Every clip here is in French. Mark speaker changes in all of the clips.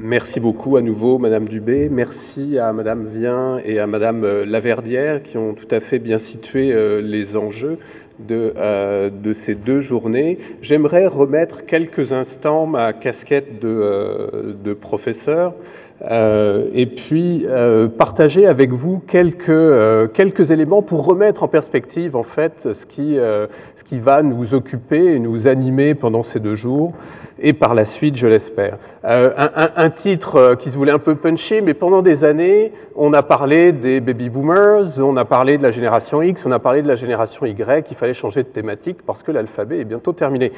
Speaker 1: Merci beaucoup à nouveau, Madame Dubé. Merci à Madame Vien et à Madame euh, Laverdière qui ont tout à fait bien situé euh, les enjeux de, euh, de ces deux journées. J'aimerais remettre quelques instants ma casquette de, de professeur euh, et puis euh, partager avec vous quelques, euh, quelques éléments pour remettre en perspective en fait ce qui, ce qui va nous occuper et nous animer pendant ces deux jours et par la suite, je l'espère. Un, titre qui se voulait un peu punchy, mais pendant des années, on a parlé des baby boomers, on a parlé de la génération X, on a parlé de la génération Y, il fallait changer de thématique parce que l'alphabet est bientôt terminé.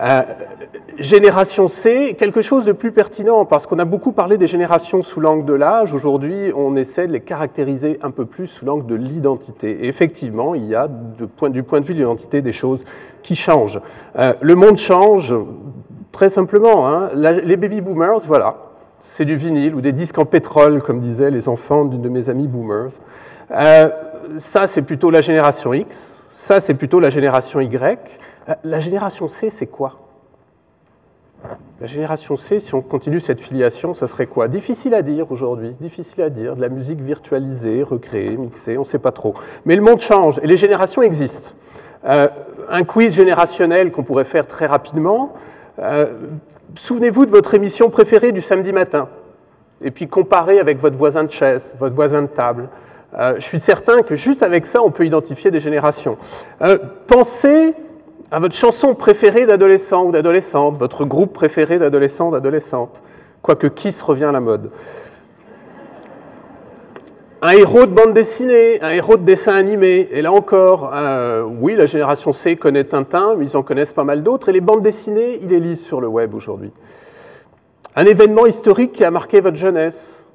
Speaker 1: Euh, génération C, quelque chose de plus pertinent, parce qu'on a beaucoup parlé des générations sous l'angle de l'âge. Aujourd'hui, on essaie de les caractériser un peu plus sous l'angle de l'identité. Et effectivement, il y a, de point, du point de vue de l'identité, des choses qui changent. Euh, le monde change, très simplement. Hein. Les baby boomers, voilà, c'est du vinyle ou des disques en pétrole, comme disaient les enfants d'une de mes amies boomers. Euh, ça, c'est plutôt la génération X. Ça, c'est plutôt la génération Y. Euh, la génération C, c'est quoi? La génération C, si on continue cette filiation, ce serait quoi? Difficile à dire aujourd'hui, difficile à dire. De la musique virtualisée, recréée, mixée, on ne sait pas trop. Mais le monde change et les générations existent. Euh, un quiz générationnel qu'on pourrait faire très rapidement. Euh, Souvenez-vous de votre émission préférée du samedi matin, et puis comparez avec votre voisin de chaise, votre voisin de table. Euh, je suis certain que juste avec ça, on peut identifier des générations. Euh, pensez à votre chanson préférée d'adolescent ou d'adolescente, votre groupe préféré d'adolescent ou d'adolescente, quoique Kiss revient à la mode? Un héros de bande dessinée, un héros de dessin animé, et là encore, euh, oui, la génération C connaît Tintin, mais ils en connaissent pas mal d'autres, et les bandes dessinées, ils les lisent sur le web aujourd'hui. Un événement historique qui a marqué votre jeunesse.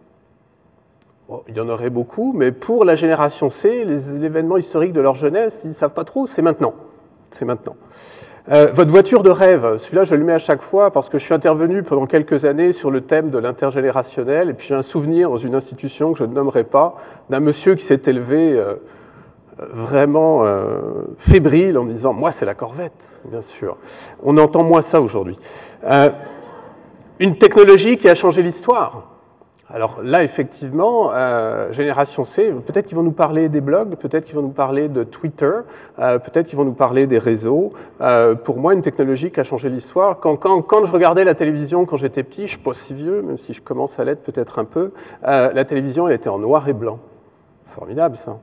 Speaker 1: Il y en aurait beaucoup, mais pour la génération C, les événements historiques de leur jeunesse, ils ne savent pas trop, c'est maintenant c'est maintenant. Euh, votre voiture de rêve, celui-là je le mets à chaque fois parce que je suis intervenu pendant quelques années sur le thème de l'intergénérationnel et puis j'ai un souvenir dans une institution que je ne nommerai pas d'un monsieur qui s'est élevé euh, vraiment euh, fébrile en disant moi c'est la Corvette, bien sûr. On entend moins ça aujourd'hui. Une technologie qui a changé l'histoire. Alors là, effectivement, euh, Génération C, peut-être qu'ils vont nous parler des blogs, peut-être qu'ils vont nous parler de Twitter, euh, peut-être qu'ils vont nous parler des réseaux. Euh, pour moi, une technologie qui a changé l'histoire. Quand, je regardais la télévision quand j'étais petit, je suis pas si vieux, même si je commence à l'être peut-être un peu, la télévision, elle était en noir et blanc. Formidable ça.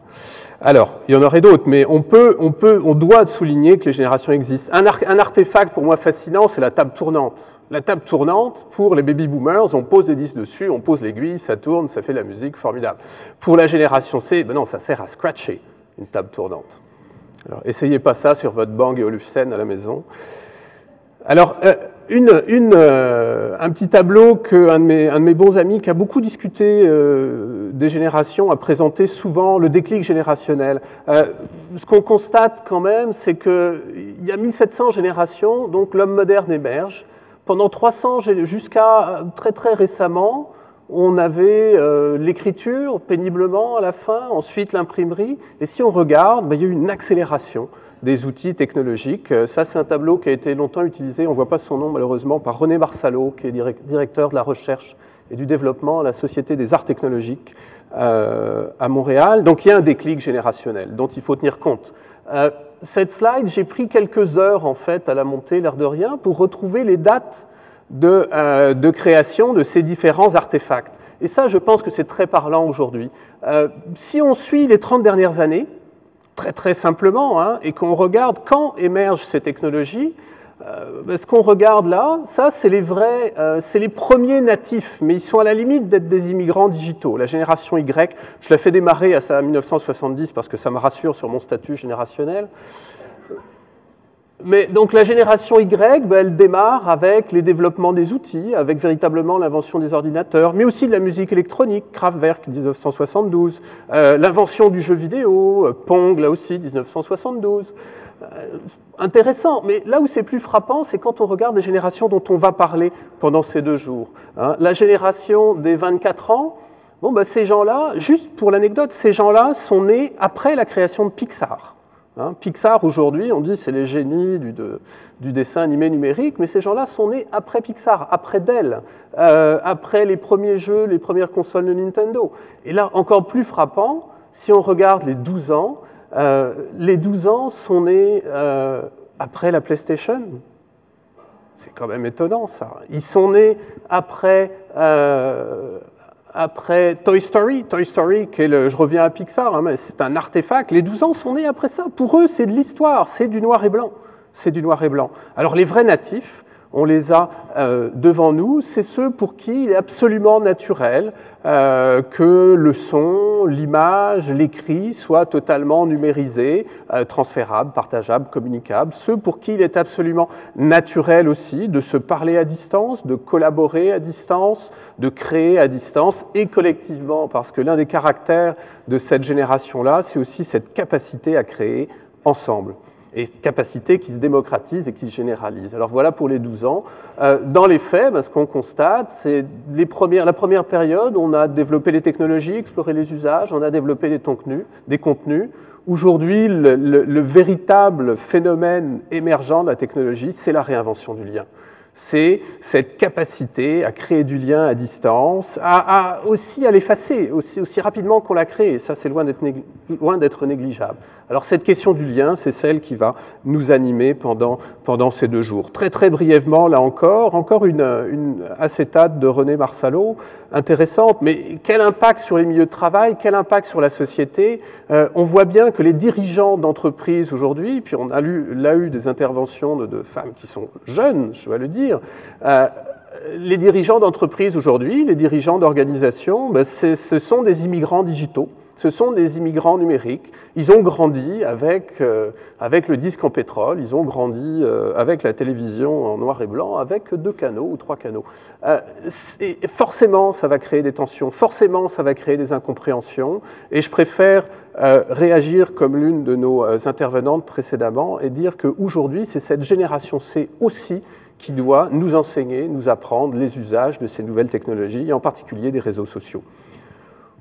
Speaker 1: Alors, il y en aurait d'autres, mais on peut, on peut, on doit souligner que les générations existent. Un, artefact pour moi fascinant, c'est la table tournante. La table tournante, pour les baby boomers, on pose des disques dessus, on pose l'aiguille, ça tourne, ça fait de la musique, formidable. Pour la génération C, ben non, ça sert à scratcher une table tournante. Alors, essayez pas ça sur votre Bang et Olufsen à la maison. Alors, euh, euh, un petit tableau qu'un de, mes, bons amis qui a beaucoup discuté euh, des générations a présenté souvent le déclic générationnel. Euh, ce qu'on constate quand même, c'est qu'il y a 1700 générations, donc l'homme moderne émerge. Pendant 300 jusqu'à très très récemment, on avait l'écriture péniblement à la fin, ensuite l'imprimerie, et si on regarde, ben, il y a eu une accélération des outils technologiques. Ça, c'est un tableau qui a été longtemps utilisé, on ne voit pas son nom malheureusement, par René Marsalot, qui est directeur de la recherche et du développement à la Société des arts technologiques euh, à Montréal. Donc il y a un déclic générationnel dont il faut tenir compte. Euh, cette slide, j'ai pris quelques heures en fait à la montée, l'air de rien, pour retrouver les dates de, euh, création de ces différents artefacts. Et ça, je pense que c'est très parlant aujourd'hui. Euh, si on suit les 30 dernières années, très très simplement, hein, et qu'on regarde quand émergent ces technologies, euh, ce qu'on regarde là, ça c'est les vrais, euh, c'est les premiers natifs, mais ils sont à la limite d'être des immigrants digitaux. La génération Y, je la fais démarrer à 1970 parce que ça me rassure sur mon statut générationnel. Mais donc la génération Y, ben, elle démarre avec les développements des outils, avec véritablement l'invention des ordinateurs, mais aussi de la musique électronique, Kraftwerk 1972, euh, l'invention du jeu vidéo, euh, Pong là aussi 1972. Euh, intéressant, mais là où c'est plus frappant, c'est quand on regarde les générations dont on va parler pendant ces deux jours. Hein. La génération des 24 ans, bon ben ces gens-là, juste pour l'anecdote, ces gens-là sont nés après la création de Pixar. Hein. Pixar aujourd'hui, on dit c'est les génies du, dessin animé numérique, mais ces gens-là sont nés après Pixar, après Dell, euh, après les premiers jeux, les premières consoles de Nintendo. Et là, encore plus frappant, si on regarde les 12 ans, euh, les 12 ans sont nés euh, après la PlayStation. C'est quand même étonnant ça. Ils sont nés après, après Toy Story. Toy Story, je reviens à Pixar, hein, c'est un artefact. Les 12 ans sont nés après ça. Pour eux, c'est de l'histoire, c'est du noir et blanc. C'est du noir et blanc. Alors les vrais natifs, on les a euh, devant nous, c'est ceux pour qui il est absolument naturel euh, que le son, l'image, l'écrit soient totalement numérisés, euh, transférables, partageables, communicables, ceux pour qui il est absolument naturel aussi de se parler à distance, de collaborer à distance, de créer à distance et collectivement, parce que l'un des caractères de cette génération-là, c'est aussi cette capacité à créer ensemble et capacité qui se démocratise et qui se généralise. Alors voilà pour les 12 ans. Euh, dans les faits, ben, ce qu'on constate, c'est les premières, la première période, on a développé les technologies, exploré les usages, on a développé des contenus. Des contenus. Aujourd'hui, le, le véritable phénomène émergent de la technologie, c'est la réinvention du lien c'est cette capacité à créer du lien à distance, à, aussi à l'effacer aussi, rapidement qu'on l'a créé. Ça, c'est loin d'être négligeable. Alors cette question du lien, c'est celle qui va nous animer pendant, ces deux jours. Très très brièvement, là encore, encore une, acétate de René Marsalot, intéressante, mais quel impact sur les milieux de travail, quel impact sur la société? Euh, On voit bien que les dirigeants d'entreprises aujourd'hui, puis on a là eu des interventions de, de femmes qui sont jeunes, je dois le dire, euh, les dirigeants d'entreprise aujourd'hui, les dirigeants d'organisations, ben, ce sont des immigrants digitaux, ce sont des immigrants numériques. Ils ont grandi avec, euh, avec le disque en pétrole, ils ont grandi euh, avec la télévision en noir et blanc, avec deux canaux ou trois canaux. forcément, ça va créer des tensions, forcément, ça va créer des incompréhensions, et je préfère réagir comme l'une de nos intervenantes précédemment et dire qu'aujourd'hui, c'est cette génération C aussi qui doit nous enseigner, nous apprendre les usages de ces nouvelles technologies, et en particulier des réseaux sociaux.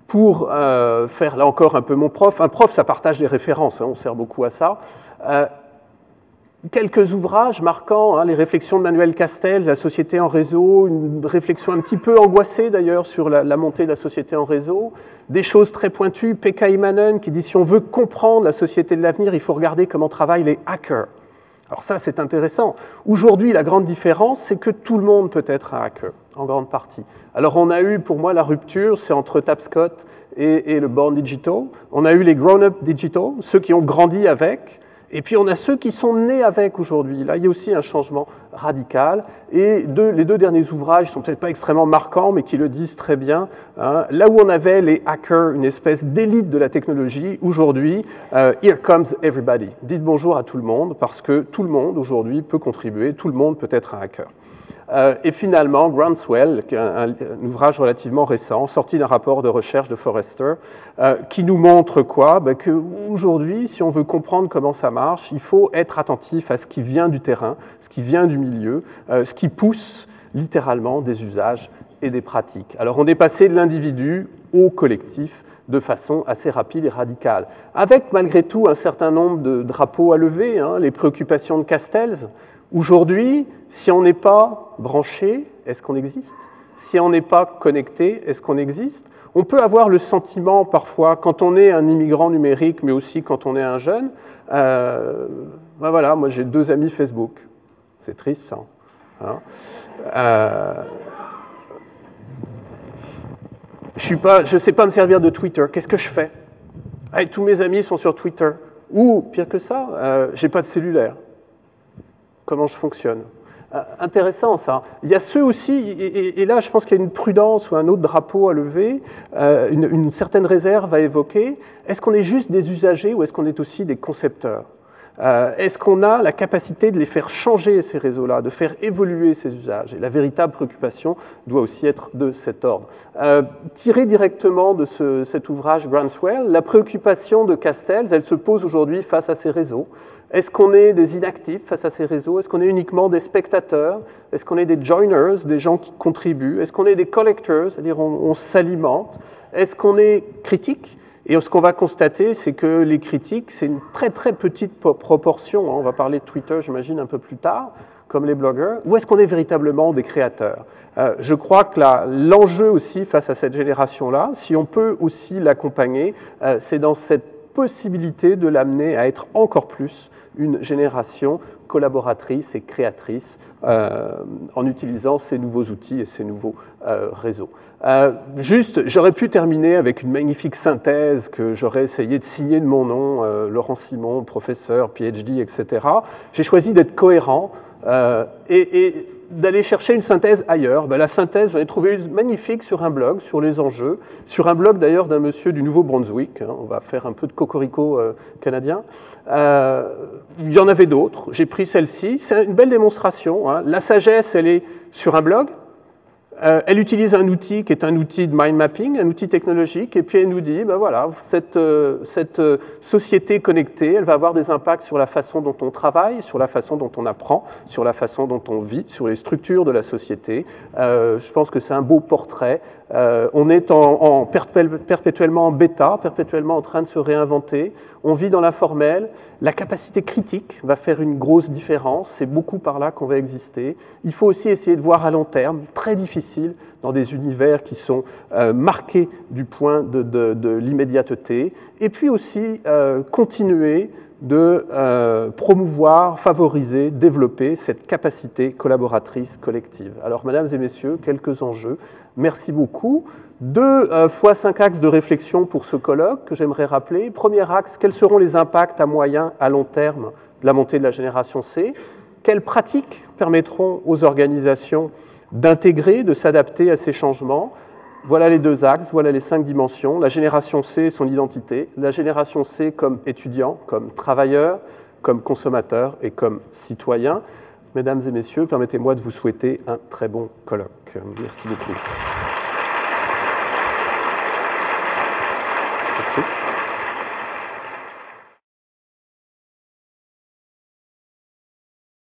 Speaker 1: Pour euh, faire là encore un peu mon prof, un prof ça partage des références, hein, on sert beaucoup à ça. Euh, quelques ouvrages marquants, hein, les réflexions de Manuel Castells, la société en réseau, une réflexion un petit peu angoissée d'ailleurs sur la, montée de la société en réseau, des choses très pointues, Pekka Imanen qui dit si on veut comprendre la société de l'avenir, il faut regarder comment travaillent les hackers. Alors ça, c'est intéressant. Aujourd'hui, la grande différence, c'est que tout le monde peut être un hacker, en grande partie. Alors on a eu, pour moi, la rupture, c'est entre Tapscott et, et le Born Digital. On a eu les Grown-up Digital, ceux qui ont grandi avec, et puis on a ceux qui sont nés avec aujourd'hui. Là, il y a aussi un changement radical. Et les deux derniers ouvrages sont peut-être pas extrêmement marquants, mais qui le disent très bien. Hein. Là où on avait les hackers, une espèce d'élite de la technologie, aujourd'hui, euh, here comes everybody. Dites bonjour à tout le monde, parce que tout le monde aujourd'hui peut contribuer, tout le monde peut être un hacker. Euh, et finalement, Groundswell, est un, ouvrage relativement récent, sorti d'un rapport de recherche de Forrester, euh, qui nous montre quoi? Ben Qu'aujourd'hui, si on veut comprendre comment ça marche, il faut être attentif à ce qui vient du terrain, ce qui vient du milieu, euh, ce qui pousse littéralement des usages et des pratiques. Alors on est passé de l'individu au collectif de façon assez rapide et radicale, avec malgré tout un certain nombre de drapeaux à lever, hein, les préoccupations de Castells, Aujourd'hui, si on n'est pas branché, est-ce qu'on existe? Si on n'est pas connecté, est-ce qu'on existe? On peut avoir le sentiment parfois, quand on est un immigrant numérique, mais aussi quand on est un jeune, euh, ben voilà, moi j'ai deux amis Facebook. C'est triste ça. Hein euh, je ne sais pas me servir de Twitter. Qu'est-ce que je fais? Tous mes amis sont sur Twitter. Ou, pire que ça, euh, j'ai pas de cellulaire comment je fonctionne. Euh, intéressant ça. Il y a ceux aussi, et, là je pense qu'il y a une prudence ou un autre drapeau à lever, euh, une, certaine réserve à évoquer. Est-ce qu'on est juste des usagers ou est-ce qu'on est aussi des concepteurs? Euh, Est-ce qu'on a la capacité de les faire changer ces réseaux-là, de faire évoluer ces usages? Et la véritable préoccupation doit aussi être de cet ordre. tiré directement de ce, cet ouvrage Groundswell, la préoccupation de Castells, elle se pose aujourd'hui face à ces réseaux. Est-ce qu'on est des inactifs face à ces réseaux? Est-ce qu'on est uniquement des spectateurs? Est-ce qu'on est des joiners, des gens qui contribuent? Est-ce qu'on est des collectors, c'est-à-dire on, s'alimente? Est-ce qu'on est critique? Et ce qu'on va constater, c'est que les critiques, c'est une très très petite proportion. Hein. On va parler de Twitter, j'imagine, un peu plus tard, comme les blogueurs. Où est-ce qu'on est véritablement des créateurs? Euh, Je crois que l'enjeu aussi face à cette génération-là, si on peut aussi l'accompagner, euh, c'est dans cette possibilité de l'amener à être encore plus une génération collaboratrice et créatrice euh, en utilisant ces nouveaux outils et ces nouveaux euh, réseaux. Euh, juste, j'aurais pu terminer avec une magnifique synthèse que j'aurais essayé de signer de mon nom, Laurent Simon, professeur, PhD, etc. J'ai choisi d'être cohérent et, et d'aller chercher une synthèse ailleurs. Ben, la synthèse, j'en ai trouvé une magnifique sur un blog, sur les enjeux, sur un blog d'ailleurs d'un monsieur du Nouveau-Brunswick. Hein. on va faire un peu de cocorico euh, canadien. Euh, il y en avait d'autres. J'ai pris celle-ci. C'est une belle démonstration. Hein. La sagesse, elle est sur un blog. Euh, elle utilise un outil qui est un outil de mind mapping, un outil technologique, et puis elle nous dit, ben voilà, cette, euh, euh, société connectée, elle va avoir des impacts sur la façon dont on travaille, sur la façon dont on apprend, sur la façon dont on vit, sur les structures de la société. je pense que c'est un beau portrait. On est en, en perpétuellement en bêta, perpétuellement en train de se réinventer. On vit dans l'informel. La capacité critique va faire une grosse différence. C'est beaucoup par là qu'on va exister. Il faut aussi essayer de voir à long terme, très difficile dans des univers qui sont euh, marqués du point de, l'immédiateté. Et puis aussi euh, continuer de euh, promouvoir, favoriser, développer cette capacité collaboratrice collective. Alors, mesdames et messieurs, quelques enjeux. Merci beaucoup. Deux euh, fois cinq axes de réflexion pour ce colloque que j'aimerais rappeler. Premier axe, quels seront les impacts à moyen, à long terme de la montée de la génération C? Quelles pratiques permettront aux organisations d'intégrer, de s'adapter à ces changements? Voilà les deux axes, voilà les cinq dimensions. La génération C et son identité. La génération C comme étudiant, comme travailleur, comme consommateur et comme citoyen. Mesdames et messieurs, permettez-moi de vous souhaiter un très bon colloque. Merci beaucoup.